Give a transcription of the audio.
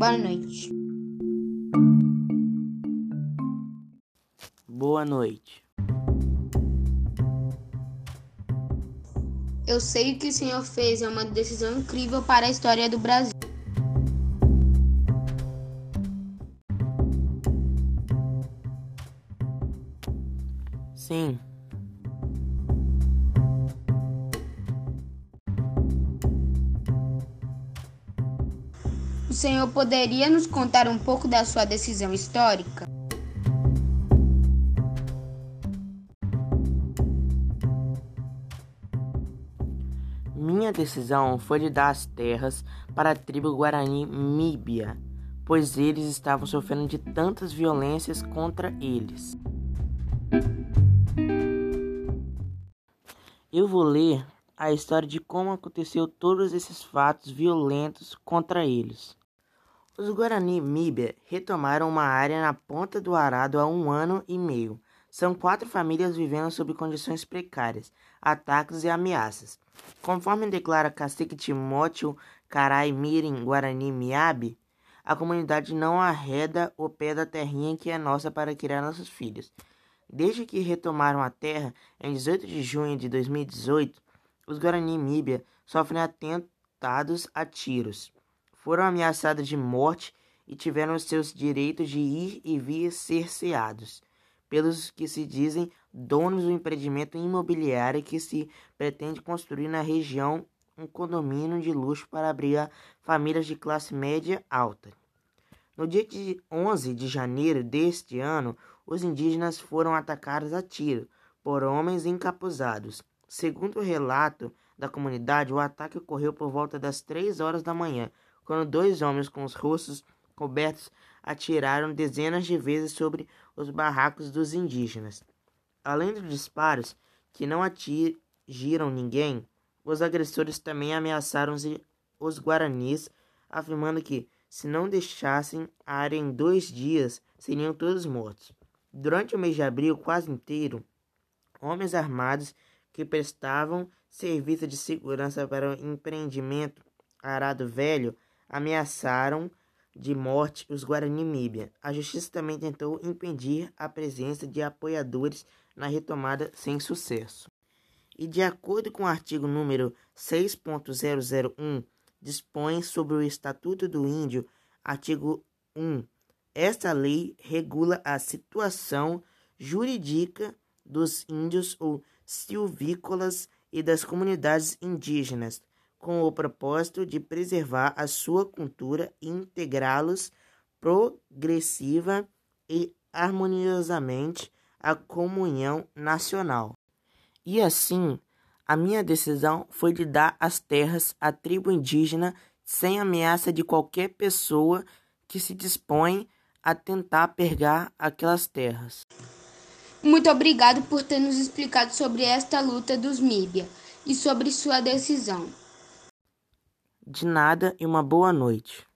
Boa noite. Boa noite. Eu sei que o senhor fez é uma decisão incrível para a história do Brasil. Sim. O senhor poderia nos contar um pouco da sua decisão histórica? Minha decisão foi de dar as terras para a tribo Guarani Míbia, pois eles estavam sofrendo de tantas violências contra eles. Eu vou ler a história de como aconteceu todos esses fatos violentos contra eles. Os Guarani Míbia retomaram uma área na ponta do arado há um ano e meio. São quatro famílias vivendo sob condições precárias, ataques e ameaças. Conforme declara cacique Timóteo Carai Mirim Guarani Miabe, a comunidade não arreda o pé da terrinha que é nossa para criar nossos filhos. Desde que retomaram a terra em 18 de junho de 2018, os Guarani Míbia sofrem atentados a tiros foram ameaçadas de morte e tiveram seus direitos de ir e vir cerceados pelos que se dizem donos do empreendimento imobiliário que se pretende construir na região um condomínio de luxo para abrigar famílias de classe média alta. No dia de 11 de janeiro deste ano, os indígenas foram atacados a tiro por homens encapuzados. Segundo o relato da comunidade, o ataque ocorreu por volta das 3 horas da manhã, quando dois homens com os rostos cobertos atiraram dezenas de vezes sobre os barracos dos indígenas. Além dos disparos, que não atingiram ninguém, os agressores também ameaçaram os guaranis, afirmando que, se não deixassem a área em dois dias, seriam todos mortos. Durante o mês de abril quase inteiro, homens armados que prestavam serviço de segurança para o empreendimento Arado Velho ameaçaram de morte os Guarani Míbia. A justiça também tentou impedir a presença de apoiadores na retomada sem sucesso. E de acordo com o artigo número 6.001, dispõe sobre o Estatuto do Índio, artigo 1. Esta lei regula a situação jurídica dos índios ou silvícolas e das comunidades indígenas, com o propósito de preservar a sua cultura e integrá-los progressiva e harmoniosamente à comunhão nacional. E assim, a minha decisão foi de dar as terras à tribo indígena sem ameaça de qualquer pessoa que se dispõe a tentar pegar aquelas terras. Muito obrigado por ter nos explicado sobre esta luta dos Míbia e sobre sua decisão. De nada e uma boa noite.